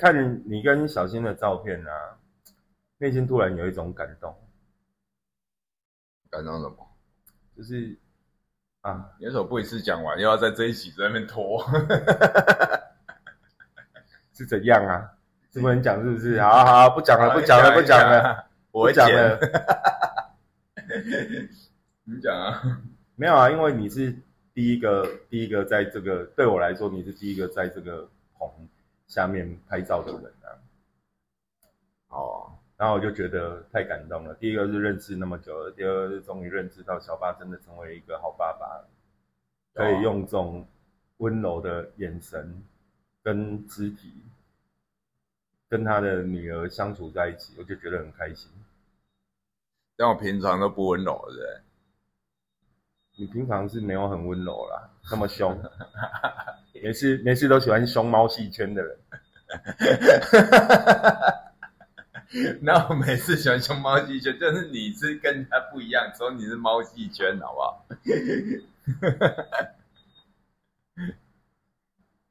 看你跟小新的照片啊，内心突然有一种感动，感动什么？就是啊，你为什么不一次讲完，又要在这一集在那边拖？是怎样啊？是不能讲是不是？好好，不讲了，不讲了，不讲了，我讲了。了。你讲啊？没有啊，因为你是第一个，第一个在这个对我来说，你是第一个在这个棚下面拍照的人啊。哦，然后我就觉得太感动了。第一个是认识那么久了，第二个是终于认识到小巴真的成为一个好爸爸，可以用这种温柔的眼神跟肢体跟他的女儿相处在一起，我就觉得很开心。但我平常都不温柔，的人？你平常是没有很温柔啦，那么凶，没事没事都喜欢凶猫戏圈的人。那我每次喜欢凶猫戏圈，就是你是跟他不一样，只有你是猫戏圈，好不好？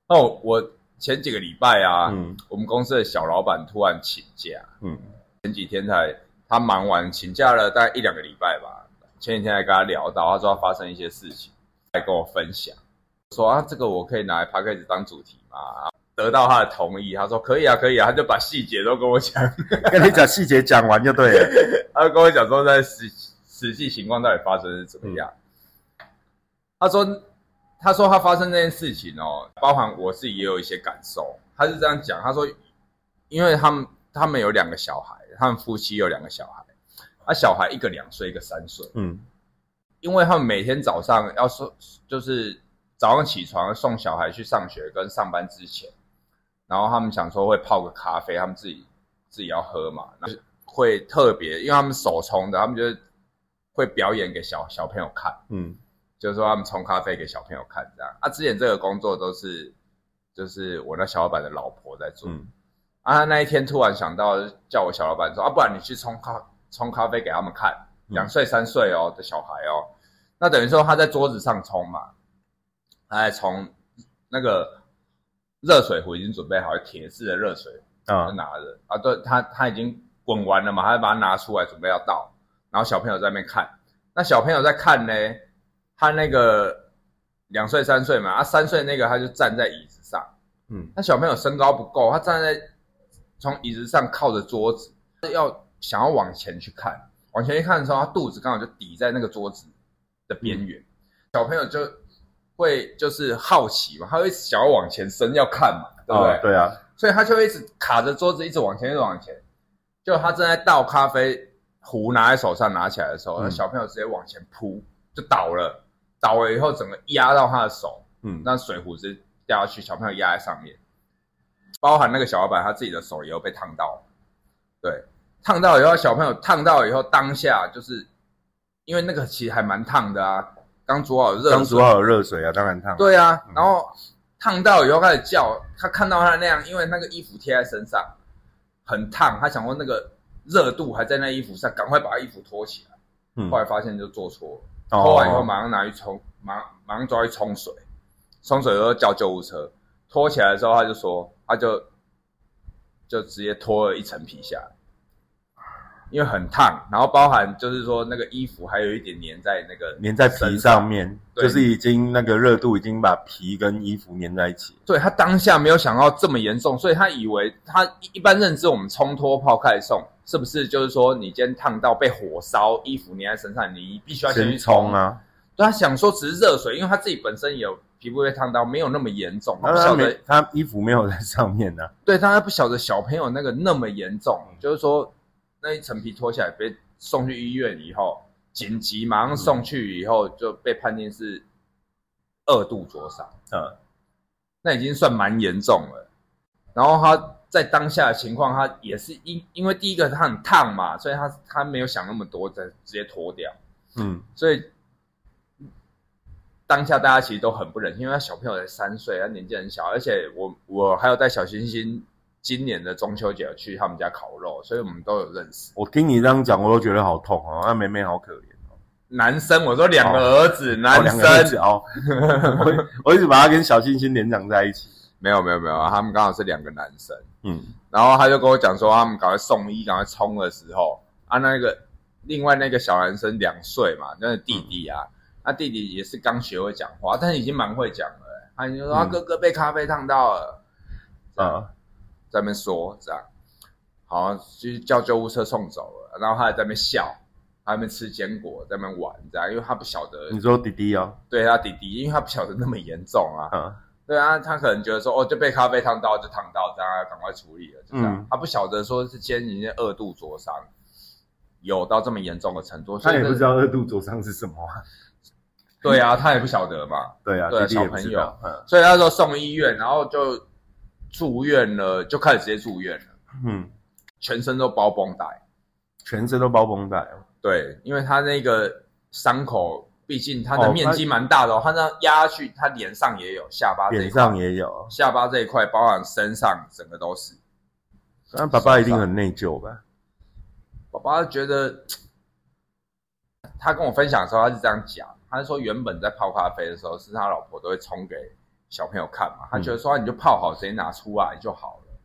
哦，我前几个礼拜啊，嗯。我们公司的小老板突然请假，嗯。前几天才他忙完请假了大概一两个礼拜吧，前几天还跟他聊到，他说他发生一些事情，来跟我分享，说啊这个我可以拿来 p a c k a g e 当主题吗？得到他的同意，他说可以啊可以啊，他就把细节都跟我讲，跟你讲细节讲完就对了。他就跟我讲说在实实际情况到底发生是怎么样。他说他说他发生这件事情哦，包含我自己也有一些感受。他是这样讲，他说因为他们他们有两个小孩，他们夫妻有两个小孩，啊小孩一个两岁，一个三岁。嗯。因为他们每天早上要送，就是早上起床送小孩去上学跟上班之前，然后他们想说会泡个咖啡，他们自己自己要喝嘛，那会特别，因为他们手冲的，他们就是会表演给小小朋友看，嗯。就是说他们冲咖啡给小朋友看这样。啊，之前这个工作都是就是我那小老板的老婆在做，嗯。啊，那一天突然想到叫我小老板说啊，不然你去冲咖冲咖啡给他们看，嗯。两岁三岁哦的小孩哦，那等于说他在桌子上冲嘛，他在冲那个热水壶已经准备好，铁质的热水啊就拿着啊，对他他已经滚完了嘛，他就把它拿出来准备要倒，然后小朋友在那边看，那小朋友在看呢，他那个两岁三岁嘛，啊三岁那个他就站在椅子上。嗯。那小朋友身高不够，他站在从椅子上靠着桌子，要想要往前去看，往前一看的时候，他肚子刚好就抵在那个桌子的边缘，小朋友就会就是好奇嘛，他会想要往前伸要看嘛，对不对？哦对啊，所以他就会一直卡着桌子，一直往前，一直往前。就他正在倒咖啡壶拿在手上拿起来的时候，嗯。那小朋友直接往前扑，就倒了，倒了以后整个压到他的手，嗯。那水壶直接掉下去，小朋友压在上面，包含那个小老板他自己的手也有被烫到，对，烫到以后，小朋友烫到以后，当下就是因为那个其实还蛮烫的啊，刚煮好热刚煮，好热水啊，当然烫。，对啊嗯，然后烫到以后开始叫，他看到他那样，因为那个衣服贴在身上很烫，他想说那个热度还在那衣服上，赶快把衣服脱起来，嗯。后来发现就做错了。哦。脱完以后马上拿去冲，马马上抓去冲水，冲水以后叫救护车，脱起来的时候他就说，他就就直接脱了一层皮下。来，因为很烫，然后包含就是说那个衣服还有一点粘在那个粘在皮上。面，就是已经那个热度已经把皮跟衣服粘在一起。对他当下没有想到这么严重，所以他以为他一般认知我们冲脱泡开送是不是就是说你今天烫到被火烧，衣服粘在身上，你必须要先去冲！啊，对他想说只是热水，因为他自己本身也有皮肤被烫到，没有那么严重，他没不晓得。他衣服没有在上面呢、对，但他不晓得小朋友那个那么严重，就是说那一层皮脱下来被送去医院以后，紧急马上送去以后就被判定是二度灼伤。嗯那已经算蛮严重了。然后他在当下的情况，他也是因因为第一个他很烫嘛，所以他他没有想那么多，再直接脱掉。嗯所以当下大家其实都很不忍心，因为他小朋友才三岁，他年纪很小，而且我我还有带小星星今年的中秋节有去他们家烤肉，所以我们都有认识。我听你这样讲，我都觉得好痛哦。那妹妹好可怜哦，男生，我说两个儿子，哦男生，哦，我 我一直把他跟小星星联想在一起。没有没有没有，他们刚好是两个男生。嗯然后他就跟我讲说，他们赶快送医，赶快冲的时候，啊，那个另外那个小男生两岁嘛，那个弟弟啊，那弟弟也是刚学会讲话，但是已经蛮会讲了、欸，他已经说、啊嗯哥哥被咖啡烫到了，啊在那边说这样，好，就是叫救护车送走了，然后他还在那边笑，他在那边吃坚果，在那边玩这样，因为他不晓得你说弟弟哦，对他弟弟，因为他不晓得那么严重啊，嗯对啊，他可能觉得说，哦，就被咖啡烫到就烫到，这样要赶快处理了，就这样。嗯他不晓得说是今天已经二度灼伤，有到这么严重的程度，他也不知道二度灼伤是什么啊。对啊，他也不晓得嘛，对啊，对小朋友。嗯所以他说送医院，然后就住院了，就开始直接住院了，嗯，全身都包绷带。全身都包绷带哦。对，因为他那个伤口，毕竟他的哦面积蛮大的哦，他这样压下去，他脸上也有，下巴这一脸，上也有。下巴这一块，包含身上，整个都是。那爸爸一定很内疚吧？爸爸觉得，他跟我分享的时候，他是这样讲，他是说原本在泡咖啡的时候，是他老婆都会冲给小朋友看嘛，他觉得说、啊你就泡好直接拿出来就好了，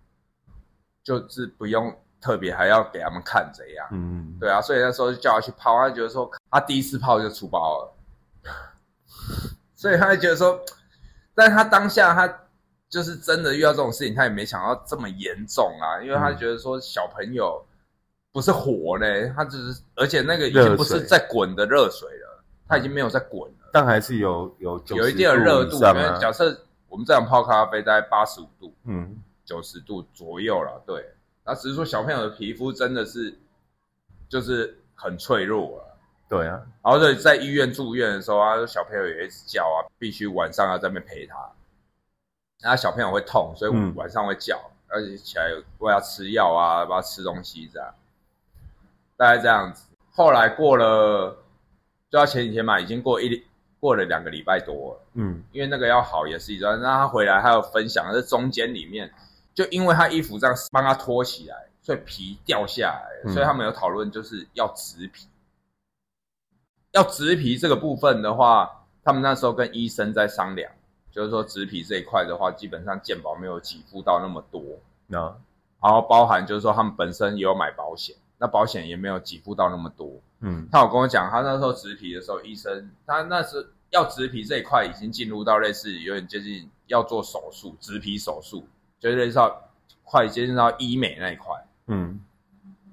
就是不用特别还要给他们看怎样。嗯，对啊，所以那时候就叫他去泡，他觉得说他第一次泡就出包了，所以他就觉得说，但他当下他就是真的遇到这种事情，他也没想到这么严重啊，因为他觉得说小朋友不是火嘞，他只是而且那个已经不是在滚的热水了，他已经没有在滚了，但还是有有90有一定的热度。假设我们这样泡咖啡大概八十五度，嗯九十度左右了，对。那只是说小朋友的皮肤真的是就是很脆弱了。对啊，然后在在医院住院的时候啊，小朋友也一直叫啊，必须晚上要在那边陪他。然后小朋友会痛，所以嗯晚上会叫，而且起来为他吃药啊，帮他吃东西这样，大概这样子。后来过了，就到前几天嘛，已经过一过了两个礼拜多。嗯因为那个要好也是一段，那他回来还有分享，这中间里面就因为他衣服这样帮他脱起来，所以皮掉下来，嗯所以他们有讨论就是要植皮。要植皮这个部分的话，他们那时候跟医生在商量，就是说植皮这一块的话，基本上健保没有给付到那么多，那然后包含就是说他们本身也有买保险，那保险也没有给付到那么多。嗯他有跟我讲，他那时候植皮的时候，医生他那时要植皮这一块已经进入到类似有点接近要做手术，植皮手术，就是类似到快接近到医美那一块，嗯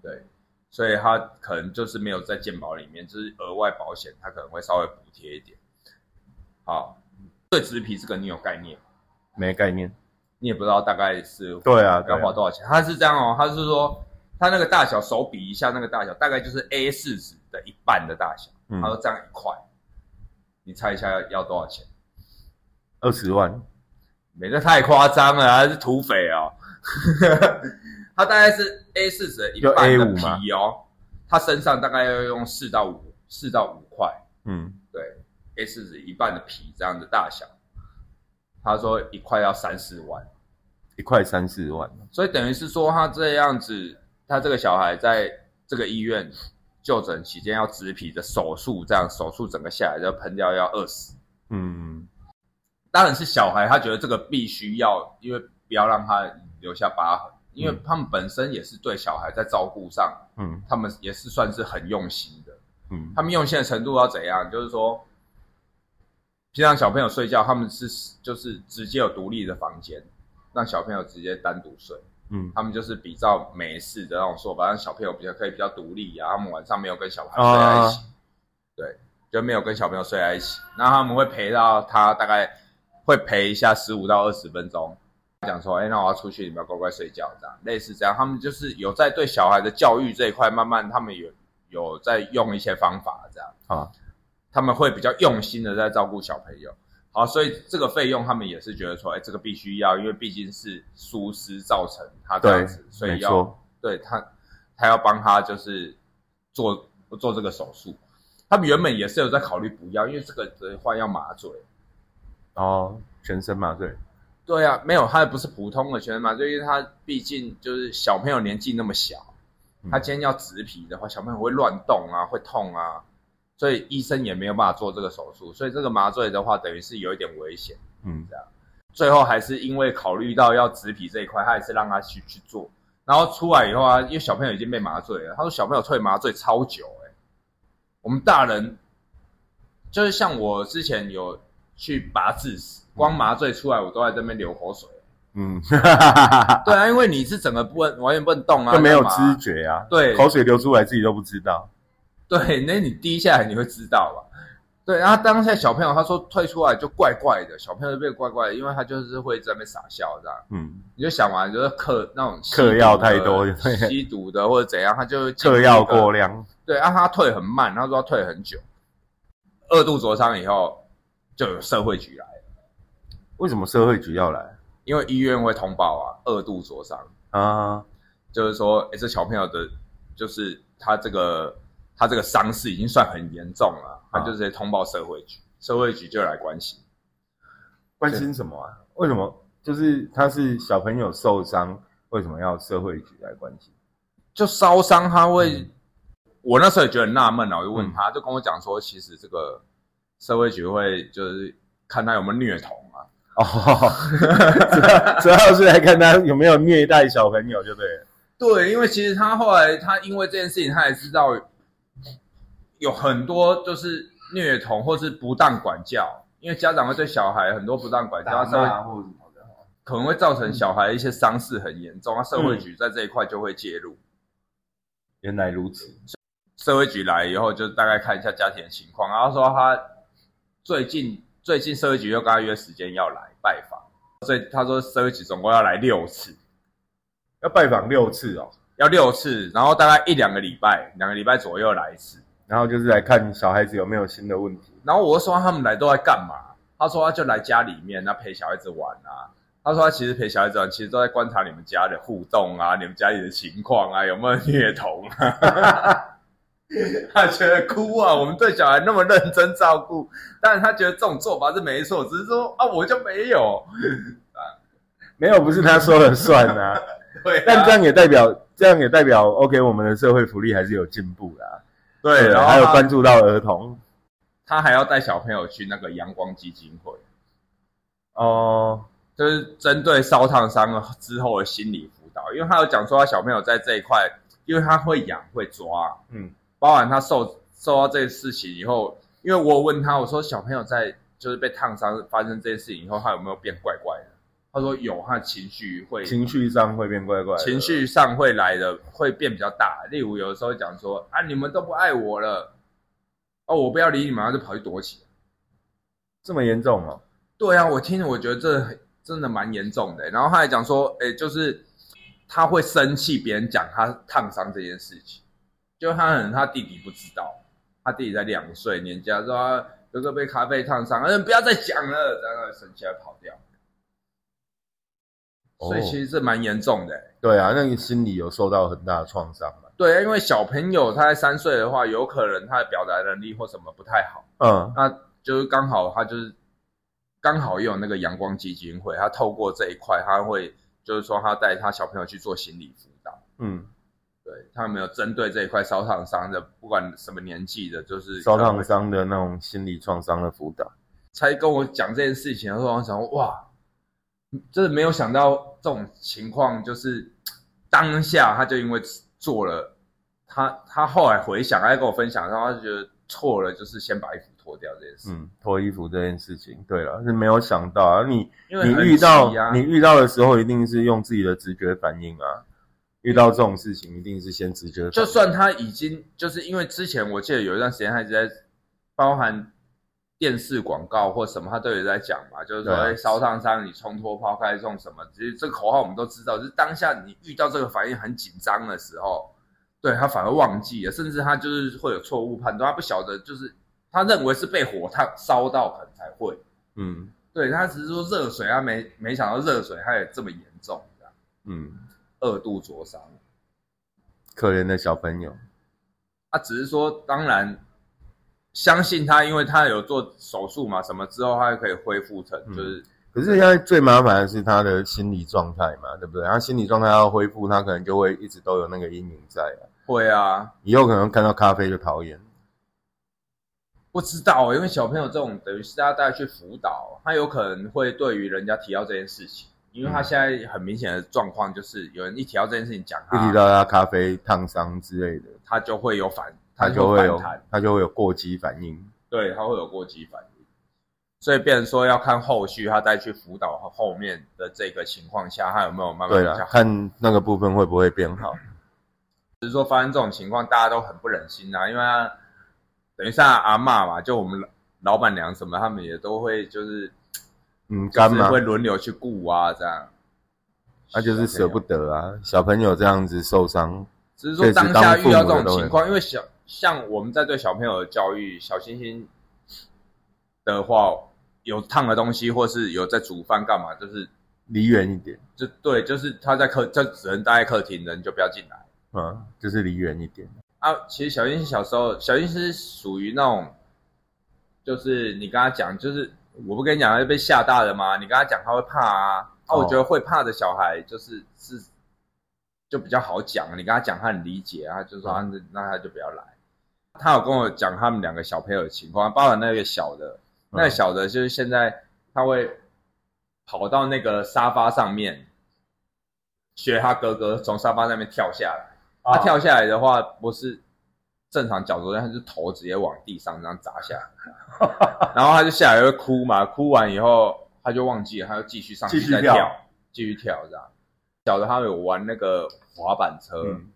对，所以他可能就是没有在健保里面，就是额外保险，他可能会稍微补贴一点。好，对植皮这个你有概念吗？没概念。你也不知道大概是对啊，要花多少钱？他是这样哦，他是说他那个大小手比一下，那个大小大概就是 A 四纸的一半的大小。嗯他，说这样一块，你猜一下要要多少钱？二十万。没那太夸张了，还是土匪哦。他大概是 A 四纸的一半的就 A5 吗皮哦，他身上大概要用四到五四到五块，嗯对，A 四纸一半的皮这样的大小。他说一块要三四万，一块三四万。所以等于是说他这样子，他这个小孩在这个医院就诊期间要植皮的手术，这样手术整个下来要喷掉要二十。嗯当然是小孩，他觉得这个必须要，因为不要让他留下疤痕，因为嗯他们本身也是对小孩在照顾上，嗯他们也是算是很用心的。嗯他们用心的程度要怎样？就是说，平常小朋友睡觉，他们是就是直接有独立的房间，让小朋友直接单独睡。嗯他们就是比较美式的那种说法，让小朋友比较可以比较独立啊。他们晚上没有跟小孩睡在一起，对，就没有跟小朋友睡在一起。那他们会陪到他大概会陪一下十五到二十分钟，讲说，哎，那我要出去，你们要乖乖睡觉，这样类似这样。他们就是有在对小孩的教育这一块，慢慢他们有有在用一些方法，这样啊，他们会比较用心的在照顾小朋友。好，所以这个费用他们也是觉得说，哎，这个必须要，因为毕竟是疏失造成他这样子，所以要。对他，他要帮他就是做做这个手术。他们原本也是有在考虑不要，因为这个的话要麻醉。哦，全身麻醉。对啊，没有，他也不是普通的全身麻醉，因为他毕竟就是小朋友年纪那么小，嗯他今天要植皮的话，小朋友会乱动啊，会痛啊，所以医生也没有办法做这个手术，所以这个麻醉的话，等于是有一点危险。嗯这样最后还是因为考虑到要植皮这一块，他还是让他去去做。然后出来以后啊，因为小朋友已经被麻醉了，他说小朋友退麻醉超久哎、我们大人就是像我之前有去拔智齿，光麻醉出来我都在这边流口水。嗯，对啊，因为你是整个不能完全不能动啊，就没有知觉啊，对口水流出来自己都不知道。对，那你滴下来你会知道吧？对，然后当下小朋友他说退出来就怪怪的，小朋友就变怪怪的，因为他就是会在那边傻笑这样。嗯，你就想完，就是嗑那种吸嗑药太多吸毒的或者怎样，他就嗑药过量，对，啊，他退很慢，他说他退很久，二度灼伤以后就有社会局来了，为什么社会局要来因为医院会通报啊，二度灼伤，啊？就是说，哎，这小朋友的，就是他这个他这个伤势已经算很严重了，他啊就直接通报社会局，社会局就来关心。关心什么啊？为什么？就是他是小朋友受伤，为什么要社会局来关心？就烧伤，他会，嗯我那时候也觉得很纳闷啊，我就问他，就跟我讲说，其实这个社会局会就是看他有没有虐童啊，哦，主要主要是来看他有没有虐待小朋友，就对了。对，因为其实他后来他因为这件事情，他也知道有很多就是虐童或是不当管教，因为家长会对小孩很多不当管教，他社会或者什么的。可能会造成小孩一些伤势很严重，那社会局在这一块就会介入。原来如此，社会局来以后，就大概看一下家庭的情况，然后说他最近最近社会局又跟他约时间要来拜访，所以他说社会局总共要来六次，要拜访六次哦，要六次，然后大概一两个礼拜，两个礼拜左右来一次。然后就是来看小孩子有没有新的问题。然后我就说他们来都在干嘛？他说他就来家里面，那陪小孩子玩啊。他说他其实陪小孩子玩，其实都在观察你们家的互动啊，你们家里的情况啊，有没有虐童啊。他觉得哭啊，我们对小孩那么认真照顾，但是他觉得这种做法是没错，只是说啊，我就没有啊。没有，不是他说了算啊。对啊、但这样也代表，这样也代表，OK，我们的社会福利还是有进步啦。对，然后还有他关注到儿童。他还要带小朋友去那个阳光基金会，哦，就是针对烧烫伤之后的心理辅导，因为他有讲说他小朋友在这一块，因为他会痒会抓，嗯，包含他受受到这个事情以后，因为我有问他，我说小朋友在就是被烫伤发生这件事情以后，他有没有变怪？他说有，他的情绪会情绪上会变怪怪，情绪上会来的会变比较大，例如有的时候讲说啊你们都不爱我了，哦我不要理你们，他就跑去躲起来。这么严重吗。对啊，我听着我觉得这真的蛮严重的。然后他还讲说，哎，就是他会生气别人讲他烫伤这件事情，就他可能他弟弟不知道，他弟弟才两岁人家，说他哥哥被咖啡烫伤，嗯，不要再讲了，然后生气还跑掉。所以其实这蛮严重的。对啊，那你心理有受到很大的创伤嘛。对，因为小朋友他在三岁的话，有可能他的表达能力或什么不太好，嗯，那就是刚好他就是刚好也有那个阳光基金会，他透过这一块，他会就是说他带他小朋友去做心理辅导，嗯，对他没有针对这一块烧烫伤的，不管什么年纪的，就是烧烫伤的那种心理创伤的辅导。才跟我讲这件事情的时候，我想说哇，真的没有想到这种情况，就是当下他就因为做了，他他后来回想，他跟我分享，然后他就觉得错了，就是先把衣服脱掉这件事，嗯，脱衣服这件事情，对了，是没有想到啊。你你遇到你遇到的时候，一定是用自己的直觉反应啊。遇到这种事情，一定是先直觉。就算他已经就是因为之前我记得有一段时间他一直在包含电视广告或什么，他都有在讲嘛，就是说烧烫伤你冲脱抛开这种什么，其实这个口号我们都知道，就是当下你遇到这个反应很紧张的时候，对他反而忘记了，甚至他就是会有错误判断，他不晓得就是他认为是被火烫烧到可能才会，嗯对他只是说热水，他没没想到热水他也这么严重，这样嗯，二度灼伤。可怜的小朋友。他只是说，当然相信他，因为他有做手术嘛，什么之后他就可以恢复成嗯就是、可是现在最麻烦的是他的心理状态嘛，对不对？他心理状态要恢复，他可能就会一直都有那个阴影在啊。会啊，以后可能看到咖啡就讨厌。不知道，因为小朋友这种等于是他带去辅导，他有可能会对于人家提到这件事情，因为他现在很明显的状况就是有人一提到这件事情讲一他，提到他咖啡烫伤之类的，他就会有反，他就会有反弹，他就会有过激反应。对，他会有过激反应，所以变成说要看后续他再去辅导后面的这个情况下，他有没有慢慢对了，比较好。看那个部分会不会变好。只是说发生这种情况，大家都很不忍心啊，因为他等于像阿嬷嘛，就我们老老板娘什么，他们也都会就是嗯，干嘛就是会？轮流去顾啊，这样。那就是舍不得啊，小朋友这样子受伤，只是说当下遇到这种情确况，因为小像我们在对小朋友的教育，小星星的话，有烫的东西，或是有在煮饭干嘛，就是离远一点，就对，就是他在客，就只能待在客厅，人就不要进来嗯，就是离远一点。啊。其实小星星小时候，小星星是属于那种，就是你跟他讲，就是我不跟你讲，他是被吓大的嘛？你跟他讲，他会怕啊。啊，我哦觉得会怕的小孩，就是是就比较好讲，你跟他讲，他很理解啊，就说啊，那那他就不要来。他有跟我讲他们两个小朋友的情况，包含那个小的，那个嗯小的就是现在他会跑到那个沙发上面，学他哥哥从沙发上面跳下来。他跳下来的话，不是正常角度，他是头直接往地上这样砸下来，然后他就下来会哭嘛，哭完以后他就忘记了，他就继续上去继续跳。再跳，继续跳这样。小的他有玩那个滑板车，嗯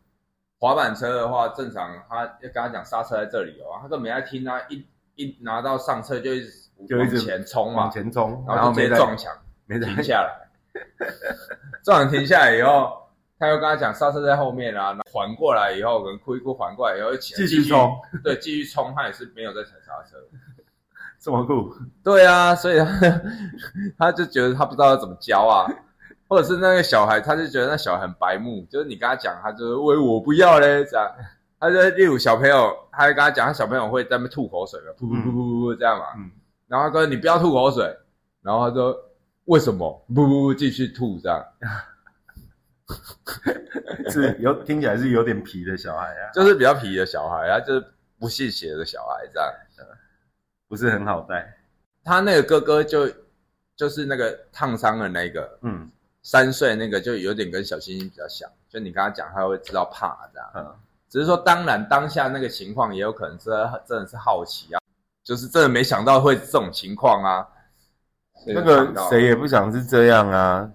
滑板车的话，正常他要跟他讲刹车在这里哦，他根本没在听啊，一一拿到上车就一直往就一直前冲嘛往，前冲，然后就直接撞墙，没停下来。撞墙停下来以后，他又跟他讲刹车在后面啊，缓过来以后，可能哭一哭缓过来以后，起来继续冲，对，继续冲，他也是没有在踩刹车。这么酷，对啊，所以他 他就觉得他不知道要怎么教啊，或者是那个小孩，他就觉得那小孩很白目，就是你跟他讲，他就是喂我不要嘞这样。他就例如小朋友，他就跟他讲，他小朋友会在那边吐口水嘛，噗噗噗噗噗这样嘛，嗯，然后他说你不要吐口水，然后他说为什么？不不不，继续吐这样，是有听起来是有点皮的小孩啊，就是比较皮的小孩，啊就是不信邪的小孩这样。不是很好带。他那个哥哥就就是那个烫伤的那个嗯三岁那个，就有点跟小星星比较像，就你跟他讲，他会知道怕这样。嗯，只是说，当然当下那个情况也有可能是真的是好奇啊，就是真的没想到会这种情况啊。那个谁也不想是这样啊。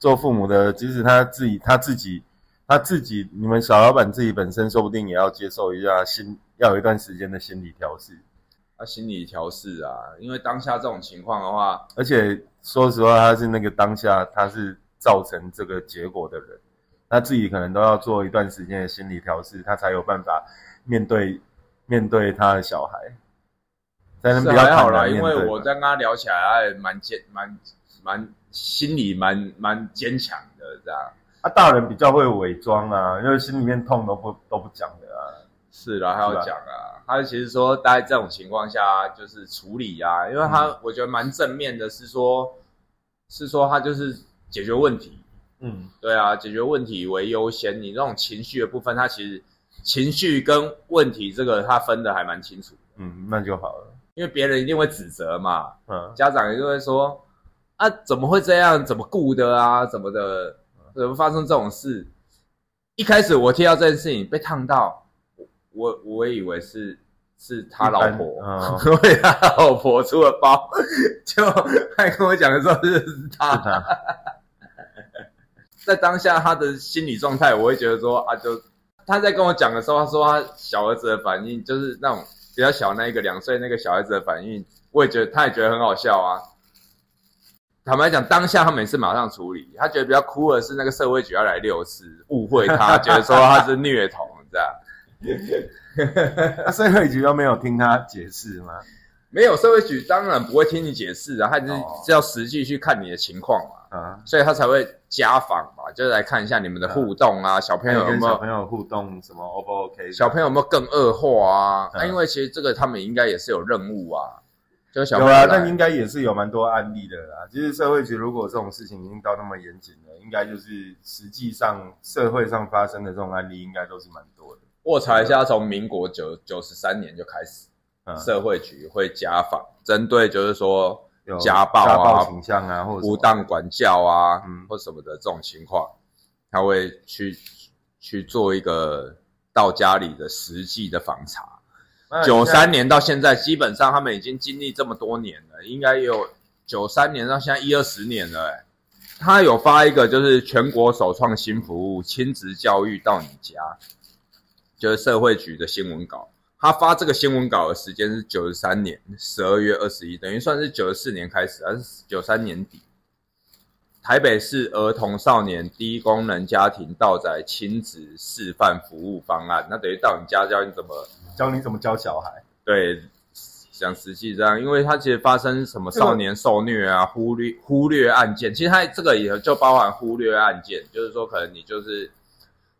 做父母的，即使他自己他自己他自己，你们小老板自己本身说不定也要接受一下心，要有一段时间的心理调试。他心理调试啊，因为当下这种情况的话，而且说实话，他是那个当下他是造成这个结果的人，他自己可能都要做一段时间的心理调试，他才有办法面对面对他的小孩，才能是比较还好啦，因为我在跟他聊起来，他也蛮坚蛮蛮心里蛮蛮坚强的这样。啊，大人比较会伪装啊，因为心里面痛都不都不讲的啊。是啦，他要讲啊，他其实说，大概这种情况下就是处理啊，因为他、我觉得蛮正面的，是说，是说他就是解决问题，嗯，对啊，解决问题为优先。你那种情绪的部分，他其实情绪跟问题这个他分的还蛮清楚，嗯，那就好了。因为别人一定会指责嘛，嗯，家长一定会说啊，怎么会这样？怎么顾的啊？怎么的？怎么发生这种事？一开始我听到这件事情被烫到，我我我以为是是他老婆，为他 老婆出了包，就他跟我讲的时候是他。是他，在当下他的心理状态，我会觉得说啊，就他在跟我讲的时候，他说他小儿子的反应就是那种比较小那一个两岁那个小孩子的反应，我也觉得他也觉得很好笑啊。坦白讲，当下他每次马上处理，他觉得比较哭的是那个社会局要来六次，误会他，觉得说他是虐童这样。那 社会局都没有听他解释吗？没有社会局当然不会听你解释啊，他就是要实际去看你的情况嘛，啊，所以他才会家访嘛，就是来看一下你们的互动啊，小朋友有没有跟小朋友互动什么 O 不 OK？小朋友有没有更恶化啊？那啊，因为其实这个他们应该也是有任务啊，就是小有啊，朋友来但应该也是有蛮多案例的啦。其实社会局如果这种事情已经到那么严谨了，应该就是实际上社会上发生的这种案例，应该都是蛮多的。我查一下，从民国九九十三年就开始，嗯社会局会家访，针对就是说家暴啊、倾向啊，或者不当管教啊，嗯或什么的这种情况，他会去去做一个到家里的实际的访查。九三年到现在，基本上他们已经经历这么多年了，应该有九三年到现在一二十年了、欸。他有发一个就是全国首创新服务亲子教育到你家，就是社会局的新闻稿。他发这个新闻稿的时间是九十三年十二月二十一，等于算是九十四年开始，还是九三年底。台北市儿童少年低功能家庭道宅亲子示范服务方案，那等于到你家教你怎么教你怎么教小孩，对，讲实际这样，因为它其实发生什么少年受虐啊、忽略忽略案件，其实它这个也就包含忽略案件，就是说可能你就是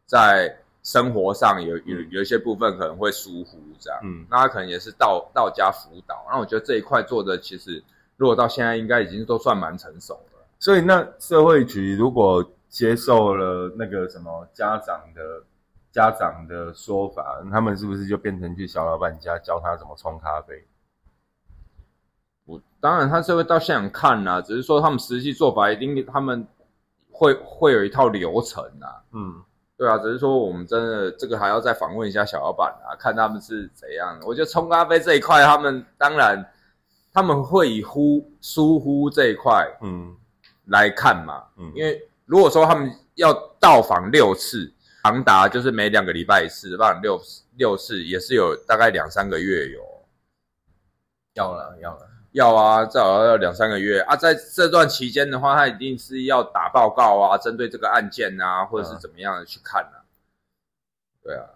在生活上有有有一些部分可能会疏忽这样，嗯，那他可能也是到到家辅导，那我觉得这一块做的其实如果到现在应该已经都算蛮成熟了。所以那社会局如果接受了那个什么家长的家长的说法，他们是不是就变成去小老板家教他怎么冲咖啡？我当然他是会到现场看啦、只是说他们实际做法一定他们会会有一套流程啊。嗯，对啊，只是说我们真的这个还要再访问一下小老板啊，看他们是怎样的。我觉得冲咖啡这一块，他们当然他们会以忽疏忽这一块嗯来看嘛，嗯，因为如果说他们要到访六次，长达就是每两个礼拜一次，到访六六次，也是有大概两三个月有。要了要了，要啊，至少要两三个月啊。在这段期间的话，他一定是要打报告啊，针对这个案件啊，或者是怎么样的去看啊。对啊，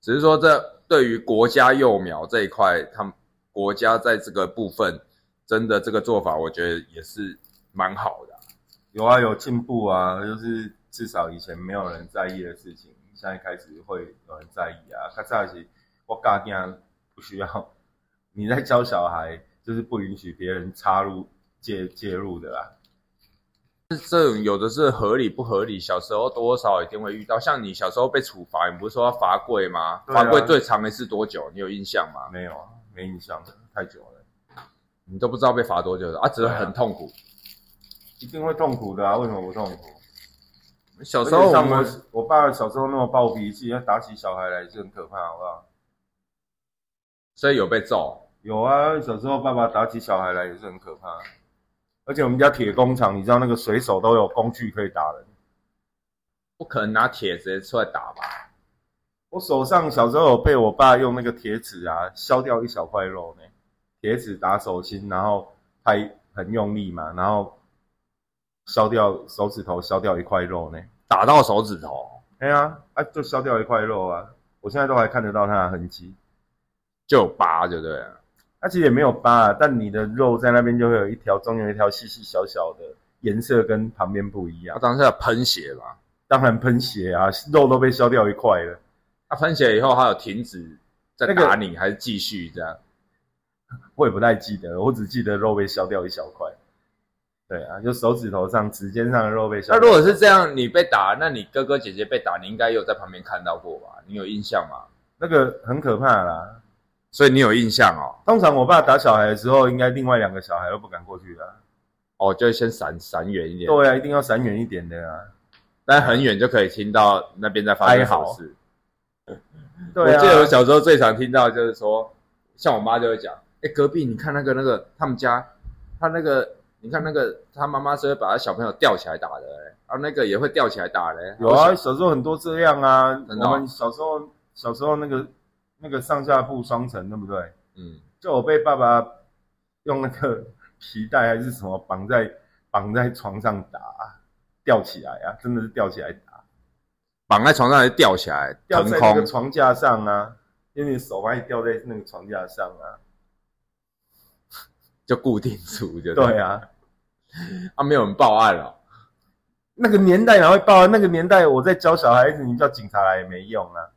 只是说这对于国家幼苗这一块，他们国家在这个部分真的这个做法，我觉得也是蛮好的、有啊有进步啊，就是至少以前没有人在意的事情，现在开始会有人在意啊。较早是我家囝不需要你在教小孩，就是不允许别人插入介介入的啦。这种有的是合理不合理，小时候多少一定会遇到。像你小时候被处罚，你不是说要罚跪吗？罚跪最长的是多久？你有印象吗？没有啊，没印象了，太久了，你都不知道被罚多久了啊，只是很痛苦。一定会痛苦的啊！为什么不痛苦？小时候我们我我爸小时候那么暴脾气，要打起小孩来是很可怕，好不好？所以有被揍，有啊，小时候爸爸打起小孩来也是很可怕。而且我们家铁工厂，你知道那个水手都有工具可以打人。不可能拿铁直接出来打吧？我手上小时候有被我爸用那个铁尺啊削掉一小块肉呢，铁尺打手心，然后拍很用力嘛，然后削掉手指头，削掉一块肉呢。打到手指头，哎呀，啊就削掉一块肉啊，我现在都还看得到它的痕迹。就有疤，对不对了？它其实也没有疤、啊，但你的肉在那边就会有一条，中间有一条细细小小的，颜色跟旁边不一样他。当时要喷血嘛，当然喷血啊，肉都被削掉一块了。它喷血以后，他有停止再那个打你，还是继续这样？我也不太记得了，我只记得肉被削掉一小块。对啊，就手指头上、指尖上的肉被削掉。那如果是这样，你被打，那你哥哥姐姐被打，你应该有在旁边看到过吧？你有印象吗？那个很可怕啦。所以你有印象哦？通常我爸打小孩的时候，应该另外两个小孩都不敢过去的啊、哦，就先闪闪远一点，对啊，一定要闪远一点的啊。但很远就可以听到那边在发生哀嚎什么事。对啊，我记得我小时候最常听到就是说，像我妈就会讲，哎、隔壁你看那个那个他们家，他那个你看那个他妈妈是会把他小朋友吊起来打的、欸，然后那个也会吊起来打的、欸。有啊，小时候很多这样啊。真的哦我们小时候小时候那个那个上下铺双层，对不对？嗯，就我被爸爸用那个皮带还是什么绑在绑在床上打，吊起来啊，真的是吊起来打，绑在床上就吊起来，吊在那个。床架上啊，因为你手把你吊在那个床架上啊。就固定住，就对啊，啊，没有人报案了。那个年代哪会报案？那个年代我在教小孩子，你叫警察来也没用啊。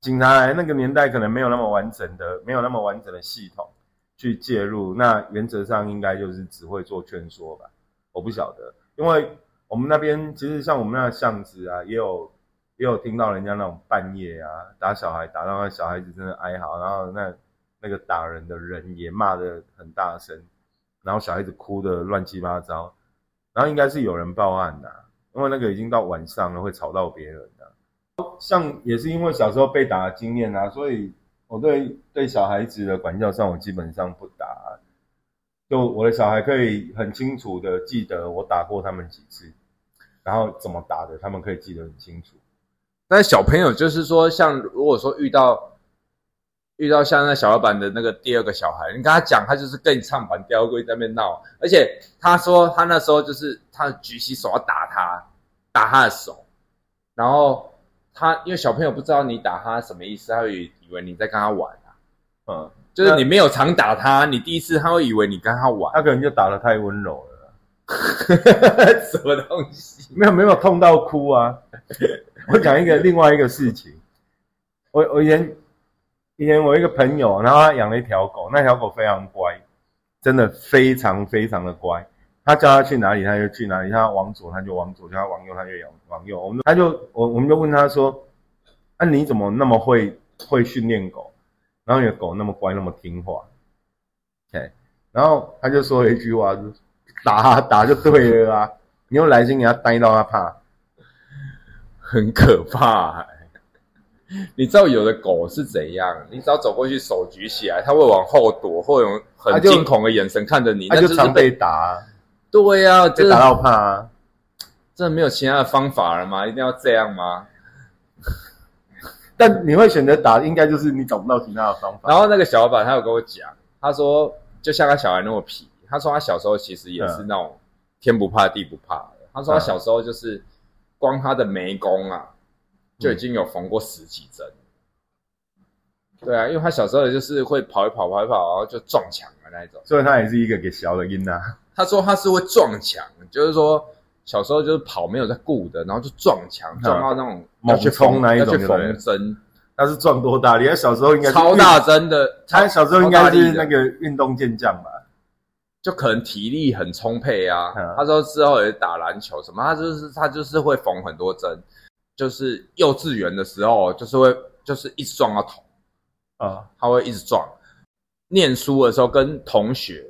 警察来那个年代可能没有那么完整的，没有那么完整的系统去介入。那原则上应该就是只会做劝说吧。我不晓得，因为我们那边其实像我们那个巷子啊，也有也有听到人家那种半夜啊打小孩，打到那小孩子真的哀嚎，然后那那个打人的人也骂得很大声，然后小孩子哭得乱七八糟，然后应该是有人报案的，因为那个已经到晚上了，会吵到别人。像也是因为小时候被打的经验啊，所以我对对小孩子的管教上，我基本上不打。就我的小孩可以很清楚的记得我打过他们几次，然后怎么打的，他们可以记得很清楚。但小朋友就是说，像如果说遇到遇到像那小老板的那个第二个小孩，你跟他讲，他就是跟你唱反调，会在那边闹。而且他说他那时候就是他举起手要打他，打他的手，然后他因为小朋友不知道你打他什么意思，他会以为你在跟他玩啊，嗯，就是你没有常打他，你第一次他会以为你跟他玩，他可能就打的太温柔了，什么东西？没有没有痛到哭啊。我讲一个另外一个事情，我我以前以前我一个朋友，然后他养了一条狗，那条狗非常乖，真的非常非常的乖。他叫他去哪里，他就去哪里；他往左，他就往左；叫他往右，他就往往右。我们他就我我们就问他说：“啊，你怎么那么会会训练狗？然后你的狗那么乖，那么听话？” OK，然后他就说了一句话：“就打啊打就对了啊，你用来心给他呆到他怕。”很可怕、欸。你知道有的狗是怎样？你只要走过去，手举起来，它会往后躲，会用很惊恐的眼神看着你。他那就是常被打、啊，对呀、啊，这被打到怕啊。真的没有其他的方法了吗？一定要这样吗？但你会选择打，应该就是你找不到其他的方法。然后那个小老板他有跟我讲，他说就像他小孩那么皮，他说他小时候其实也是那种天不怕地不怕的。他说他小时候就是光他的眉弓啊，就已经有缝过十几针。对啊，因为他小时候就是会跑一跑，跑一跑，然后就撞墙的那一种。所以他也是一个给小的音呐、他说他是会撞墙，就是说小时候就是跑没有在顾的，然后就撞墙，撞到那种猛要去缝冲那一种缝针，他是撞多大力？他小时候应该是超大针的。他小时候应该是那个运动健将吧？就可能体力很充沛啊。嗯他说之后也打篮球什么，他就是他就是会缝很多针，就是幼稚园的时候就是会就是一直撞到头，啊，他会一直撞。念书的时候跟同学，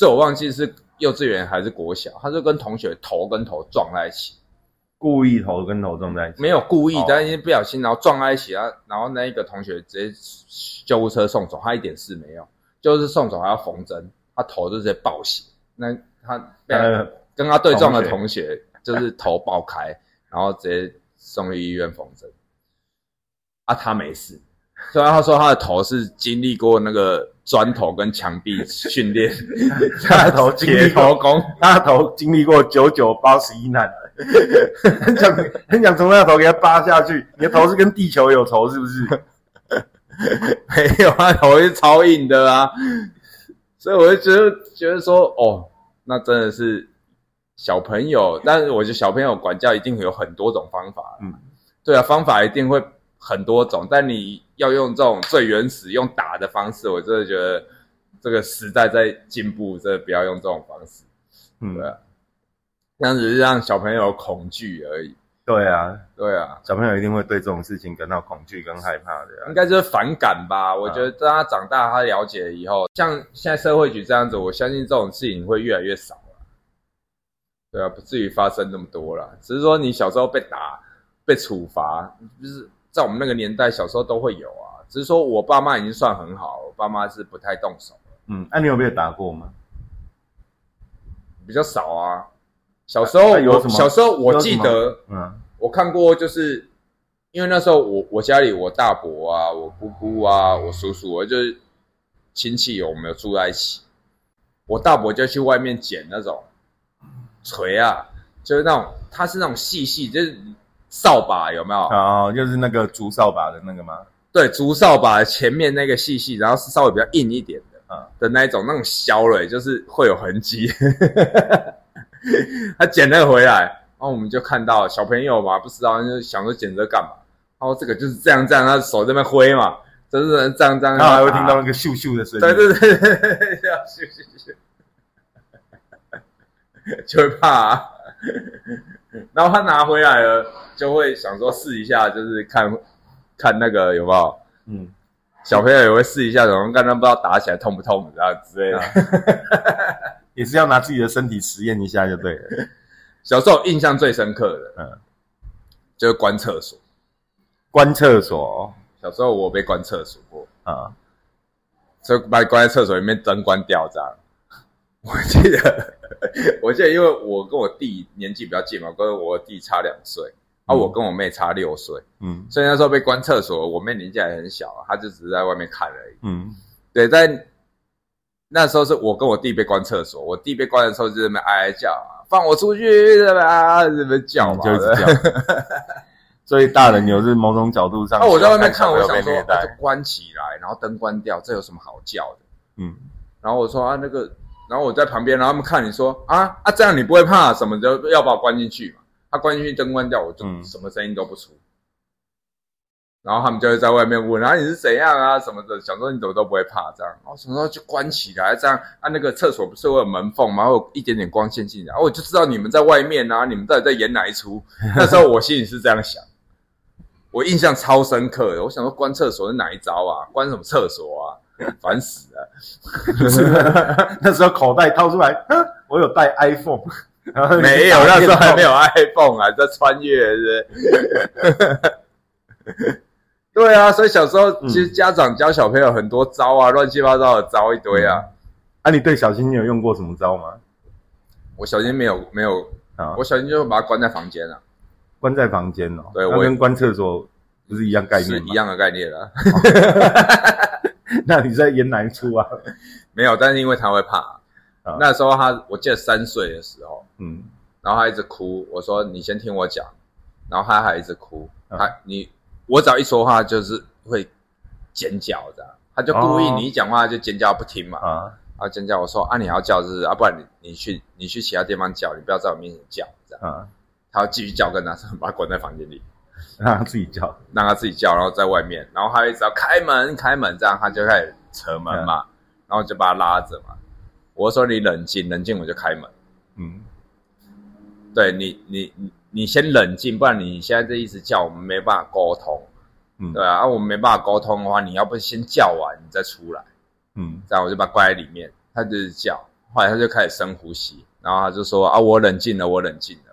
这我忘记是幼稚园还是国小，他就跟同学头跟头撞在一起，故意头跟头撞在一起。没有故意哦，但是不小心然后撞在一起啊，然后那一个同学直接救护车送走，他一点事没有，就是送走还要缝针，他头就直接爆血，那他被呃，跟他对撞的同同学就是头爆开，然后直接送去医院缝针。啊，他没事，虽然他说他的头是经历过那个砖头跟墙壁训练，他的头经铁历过头功，他的头经历过九九八十一难，很想 很想从他的头给他扒下去。你的头是跟地球有仇是不是？没有他头是超硬的啊，所以我就觉得觉得说，哦，那真的是小朋友，但是我觉得小朋友管教一定有很多种方法，嗯，对啊，方法一定会很多种，但你要用这种最原始用打的方式，我真的觉得这个时代在进步，真的不要用这种方式，嗯对，啊，这样只是让小朋友恐惧而已，对啊，对啊，小朋友一定会对这种事情感到恐惧跟害怕的、啊应。该就是反感吧。我觉得当他长大，他了解以后，像现在社会局这样子，我相信这种事情会越来越少了。对啊，不至于发生那么多了。只是说你小时候被打、被处罚，就是在我们那个年代，小时候都会有啊。只是说我爸妈已经算很好，我爸妈是不太动手，嗯，那、你有被打过吗？比较少啊。小时候有什么小时候我记得嗯我看过，就是因为那时候我我家里我大伯啊、我姑姑啊、我叔叔，我就是亲戚，我们有住在一起。我大伯就去外面捡那种锤啊，就是那种它是那种细细，就是扫把有没有？哦，就是那个竹扫把的那个吗？对，竹扫把前面那个细细，然后是稍微比较硬一点的啊的那一种，那种削了就是会有痕迹。他捡了回来，然后我们就看到小朋友嘛，不知道就想说捡这干嘛？然后这个就是这样这样，他手这边挥嘛，就是这样这样，然后还会听到那个咻咻的声音。对对对对咻咻咻，就会怕、啊。然后他拿回来了，就会想说试一下，就是看看那个有没有。嗯，小朋友也会试一下，怎么刚刚不知道打起来痛不痛，然后之类的，也是要拿自己的身体实验一下就对了。小时候印象最深刻的，嗯，就是关厕所。关厕所，小时候我被关厕所过啊，就把关在厕所里面，灯关掉这样。我记得，我记得，因为我跟我弟年纪比较近嘛，跟我弟差两岁。啊，我跟我妹差六岁，嗯，所以那时候被关厕所，我妹年纪还很小，她就只是在外面看而已，嗯，对，在那时候是我跟我弟被关厕所，我弟被关的时候就在那哀哀叫，放我出去，啊，在那叫嘛，就叫，所以大人有是某种角度上，那我在外面看，我想说，就关起来，然后灯关掉，这有什么好叫的？嗯，然后我说啊，那个，然后我在旁边，然后他们看你说啊啊，这样你不会怕什么？就要把我关进去嘛？他关进去，灯关掉，我就什么声音都不出。然后他们就会在外面问：“啊，你是怎样啊？什么的？想说你怎么都不会怕这样？”然后什么时候就关起来这样？啊，那个厕所不是会有门缝吗？会有一点点光线进来。哦，我就知道你们在外面啊，你们到底在演哪一出？那时候我心里是这样想，我印象超深刻的。我想说关厕所是哪一招啊？关什么厕所啊？烦死了！那时候口袋掏出来，我有带 iPhone。没有，那时候还没有 iPhone 啊，在穿越是。对啊，所以小时候其实家长教小朋友很多招啊，乱七八糟的招一堆啊。啊，你对小新你有用过什么招吗？我小新没有没有啊，我小新就把他关在房间了。关在房间哦，对，我跟关厕所不是一样概念一样的概念啊。那你在演哪一出啊？没有，但是因为他会怕。那时候他，我记得三岁的时候，嗯，然后他一直哭，我说你先听我讲，然后他还一直哭，他你我只要一说话就是会尖叫的，他就故意你一讲话就尖叫不听嘛，啊，后尖叫，我说啊你要叫是啊，不然你你去你去其他地方叫，你不要在我面前叫。这样，啊，他要继续叫跟他把他关在房间里，让他自己叫，让他自己叫，然后在外面，然后他一直要开门开门这样，他就开始扯门嘛，然后就把他拉着嘛。我说你冷静，冷静我就开门。嗯，对你，你你你先冷静，不然你现在这一直叫，我们没办法沟通。嗯，对啊，啊，我们没办法沟通的话，你要不先叫完，你再出来。嗯，这样我就把他关在里面，他就是叫，后来他就开始深呼吸，然后他就说啊，我冷静了，我冷静了。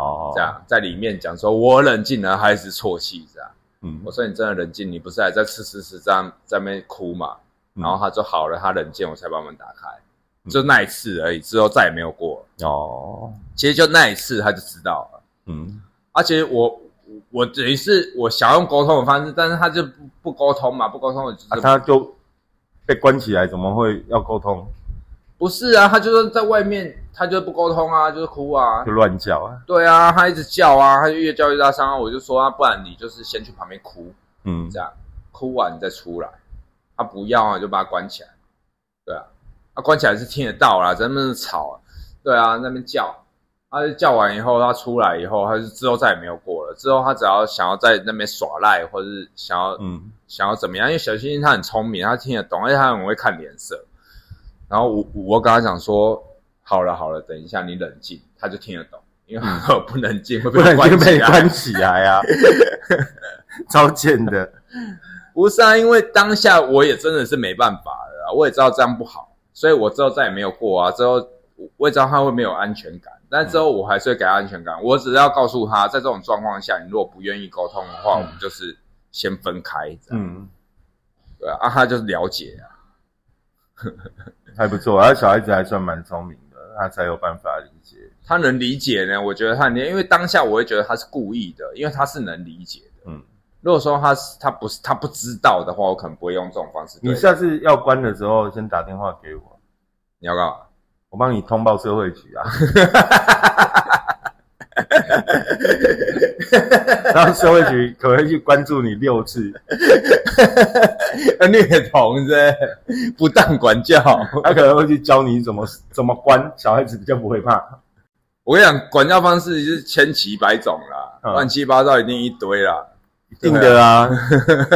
哦，这样在里面讲说，我冷静了，还是啜泣这样。嗯，我说你真的冷静，你不是还在吃吃吃这样在那边哭嘛？然后他就好了，他冷静，我才把门打开。就那一次而已，之后再也没有过哦。其实就那一次，他就知道了。嗯，而且我我等于是我想用沟通的方式，但是他就不不沟通嘛，不沟通，他就被关起来，怎么会要沟通？不是啊，他就是在外面，他就不沟通啊，就是哭啊，就乱叫啊。对啊，他一直叫啊，他就越叫越大声啊。我就说啊，不然你就是先去旁边哭，嗯，这样哭完你再出来。他不要啊，就把他关起来。对啊。他关起来是听得到啦，在那边吵，对啊，那边叫，他就叫完以后，他出来以后，他就之后再也没有过了。之后他只要想要在那边耍赖，或者是想要，嗯，想要怎么样？因为小星星他很聪明，他听得懂，而且他很会看脸色。然后我我跟他讲说，好了好了，等一下你冷静，他就听得懂，因为不冷静会被关起来啊，超贱的。不是啊，因为当下我也真的是没办法了，我也知道这样不好。所以我之后再也没有过啊，之后我也知道他会没有安全感，但之后我还是会给他安全感。我只是要告诉他，在这种状况下，你如果不愿意沟通的话，我们就是先分开。嗯，对啊，他就是了解啊，还不错。他小孩子还算蛮聪明的，他才有办法理解。他能理解呢？我觉得他能，因为当下我会觉得他是故意的，因为他是能理解的。嗯。如果说他是他不是他不知道的话，我可能不会用这种方式。你下次要关的时候，先打电话给我。你要干嘛？我帮你通报社会局啊。然后社会局可能去关注你六次。虐童是，不当管教，他可能会去教你怎么怎么关小孩子，比较不会怕。我跟你讲，管教方式是千奇百种啦，乱七八糟一定一堆啦。一定的啊，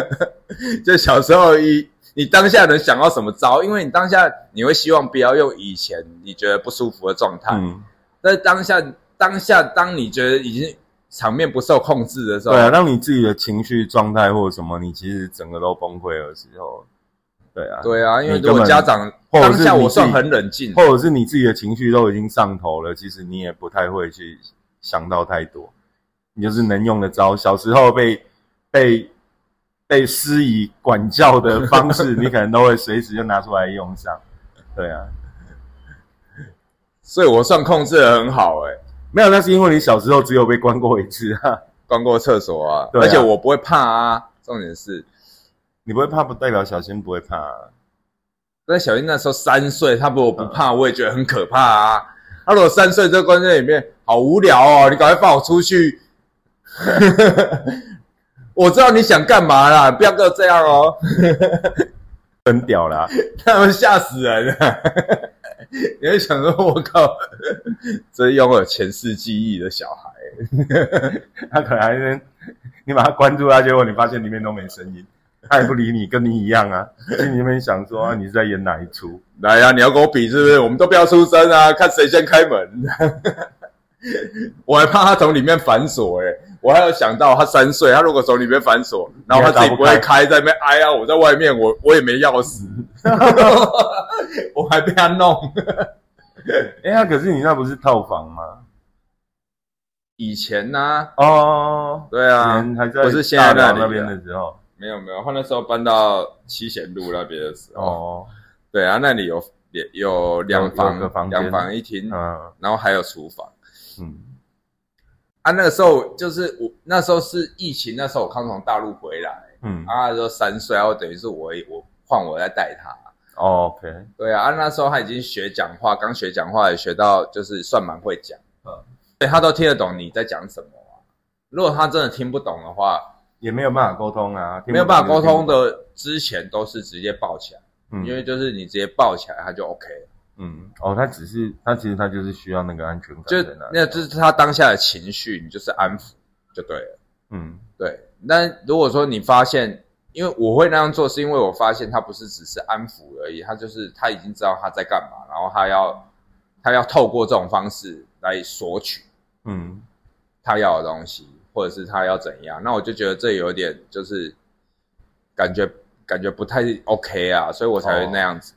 就小时候一你当下能想到什么招？因为你当下你会希望不要用以前你觉得不舒服的状态。嗯，但当下当下当你觉得已经场面不受控制的时候，对啊，让你自己的情绪状态或者什么，你其实整个都崩溃的时候，对啊，对啊，因为如果家长或者当下我算很冷静，或者是你自己的情绪都已经上头了，其实你也不太会去想到太多，你就是能用的招，小时候被被被施以管教的方式，你可能都会随时就拿出来用上。对啊，所以我算控制的很好哎、没有，那是因为你小时候只有被关过一次啊，关过厕所啊，对啊而且我不会怕啊。重点是，你不会怕，不代表小新不会怕、啊。但小新那时候三岁，他如果不怕，我也觉得很可怕啊。他如果三岁这个关在里面，好无聊哦，你赶快放我出去。我知道你想干嘛啦，不要跟我这样哦，很屌啦，他们吓死人了。你会想说，我靠，这拥有前世记忆的小孩，他可能还是你把他关住他，结果你发现里面都没声音，他也不理你，跟你一样啊，心里面想说、啊、你是在演哪一出？来呀、你要跟我比是不是？我们都不要出声啊，看谁先开门。我还怕他从里面反锁哎、我还有想到他三岁，他如果从里面反锁，然后他自己不会开，在那边哎呀，我在外面，我我也没钥匙，我还被他弄。哎、呀，可是你那不是套房吗？以前呢、哦，对啊，不是现在那边的时候，没有没有，他那时候搬到七贤路那边的时候，哦，对啊，那里有有两有房有房两房一厅，嗯。然后还有厨房。嗯，啊，那个时候就是我那时候是疫情，那时候我刚从大陆回来，嗯。啊，那时候三岁，然后等于是我我换我在带他。哦，OK，对啊，啊那时候他已经学讲话，刚学讲话也学到就是算蛮会讲，嗯。对他都听得懂你在讲什么啊。如果他真的听不懂的话，也没有办法沟通啊，听没有办法沟通的之前都是直接抱起来，嗯，因为就是你直接抱起来他就 OK 了，嗯嗯，哦，他只是他其实他就是需要那个安全感就在那里，那就是他当下的情绪，你就是安抚就对了。嗯。对，那如果说你发现，因为我会那样做，是因为我发现他不是只是安抚而已，他就是他已经知道他在干嘛，然后他要他要透过这种方式来索取嗯他要的东西，或者是他要怎样，那我就觉得这有点就是感觉感觉不太 OK 啊，所以我才会那样子。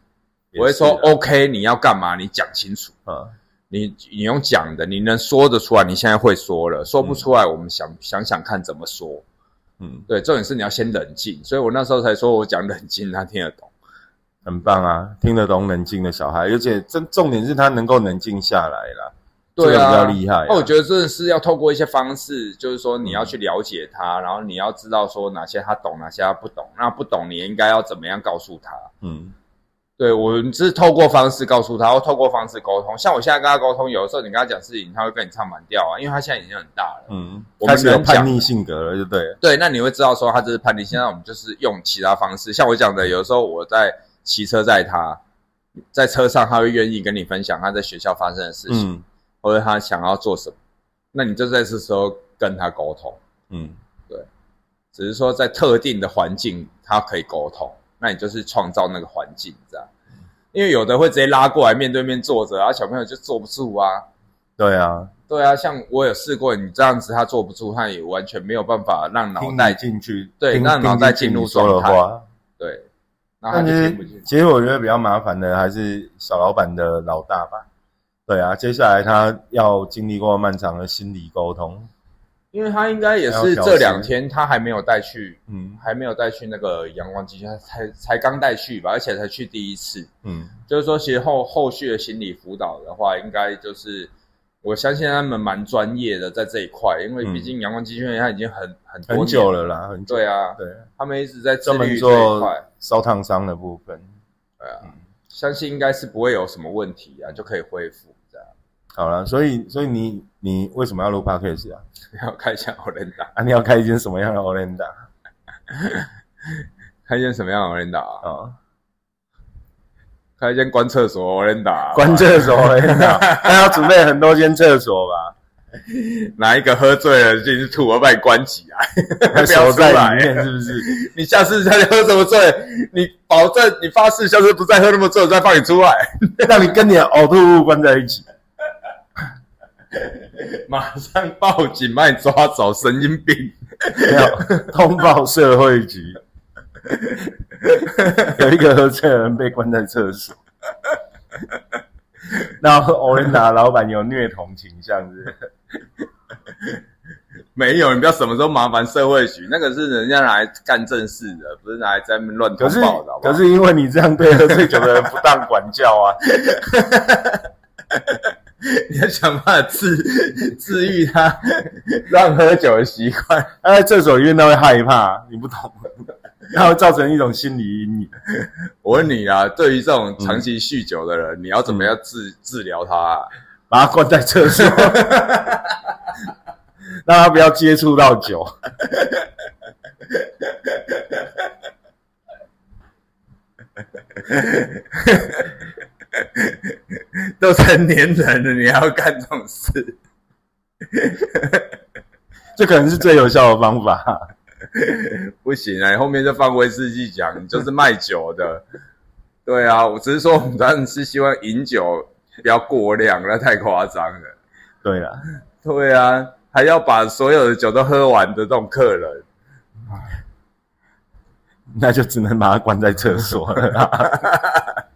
我会说 OK，你要干嘛？你讲清楚。啊，你你用讲的，你能说得出来，你现在会说了，说不出来，我们想、想想看怎么说。嗯，对，重点是你要先冷静，所以我那时候才说我讲冷静，他听得懂。很棒啊，听得懂冷静的小孩，而且真重点是他能够冷静下来啦，这个对啊，比较厉害啊那我觉得真的是要透过一些方式，就是说你要去了解他，然后你要知道说哪些他懂，哪些他不懂。那不懂，你应该要怎么样告诉他？嗯对我们是透过方式告诉他，或透过方式沟通。像我现在跟他沟通，有的时候你跟他讲事情，他会跟你唱反调啊，因为他现在已经很大了。嗯，我们有叛逆性格了，就对了，对，那你会知道说他这是叛逆。现在我们就是用其他方式，像我讲的，有的时候我在骑车载他，在车上他会愿意跟你分享他在学校发生的事情，嗯或者他想要做什么，那你就在这时候跟他沟通。嗯对只是说在特定的环境他可以沟通，那你就是创造那个环境这样。因为有的会直接拉过来面对面坐着，然后小朋友就坐不住啊。对啊，对啊，像我有试过，你这样子他坐不住，他也完全没有办法让脑袋你进去，对听让脑袋听进入状态话。对，然后他但就不进。其实我觉得比较麻烦的还是小老板的老大吧。对啊，接下来他要经历过漫长的心理沟通。因为他应该也是这两天他还没有带去，嗯还没有带去那个阳光机，他才才刚带去吧，而且才去第一次。嗯就是说，其实后后续的心理辅导的话，应该就是我相信他们蛮专业的在这一块，因为毕竟阳光机器人它已经很很很久了啦，很久。对啊，对，他们一直在自专门律这一做块，烧烫伤的部分。对啊，相信应该是不会有什么问题啊，就可以恢复。好了，所以所以你你为什么要录 podcast 啊？要开一下 Orenda 啊，你要开一间什么样的 Orenda？开一间什么样的 Orenda 啊？开一间关厕所 Orenda，关厕所 Orenda，那要准备很多间厕所吧？哪一个喝醉了进去吐，我把你关起来，还不要锁在里面是不是？你下次再喝什么醉，你保证你发誓下次不再喝那么醉，我再放你出来。让你跟你的呕吐物关在一起。马上报警把你抓走，神经病！没有通报社会局，有一个喝醉的人被关在厕所。然后欧琳达老板有虐童倾向，是？没有，你不要什么时候麻烦社会局，那个是人家拿来干正事的，不是拿来在那边乱通报的。可是因为你这样对喝醉酒的人不当管教啊，你要想办法治治愈他让喝酒的习惯。他在厕所里面他会害怕，你不懂，他会造成一种心理阴影。我问你啊，对于这种长期酗酒的人，你要怎么样治治疗他？把他关在厕所。让他不要接触到酒，都成年人了，你还要干这种事？这可能是最有效的方法。不行啊，后面就放威士忌讲，你就是卖酒的。对啊，我只是说，我们当然是希望饮酒不要过量，那太夸张了。对啊，对啊。还要把所有的酒都喝完的这种客人，那就只能把他关在厕所了。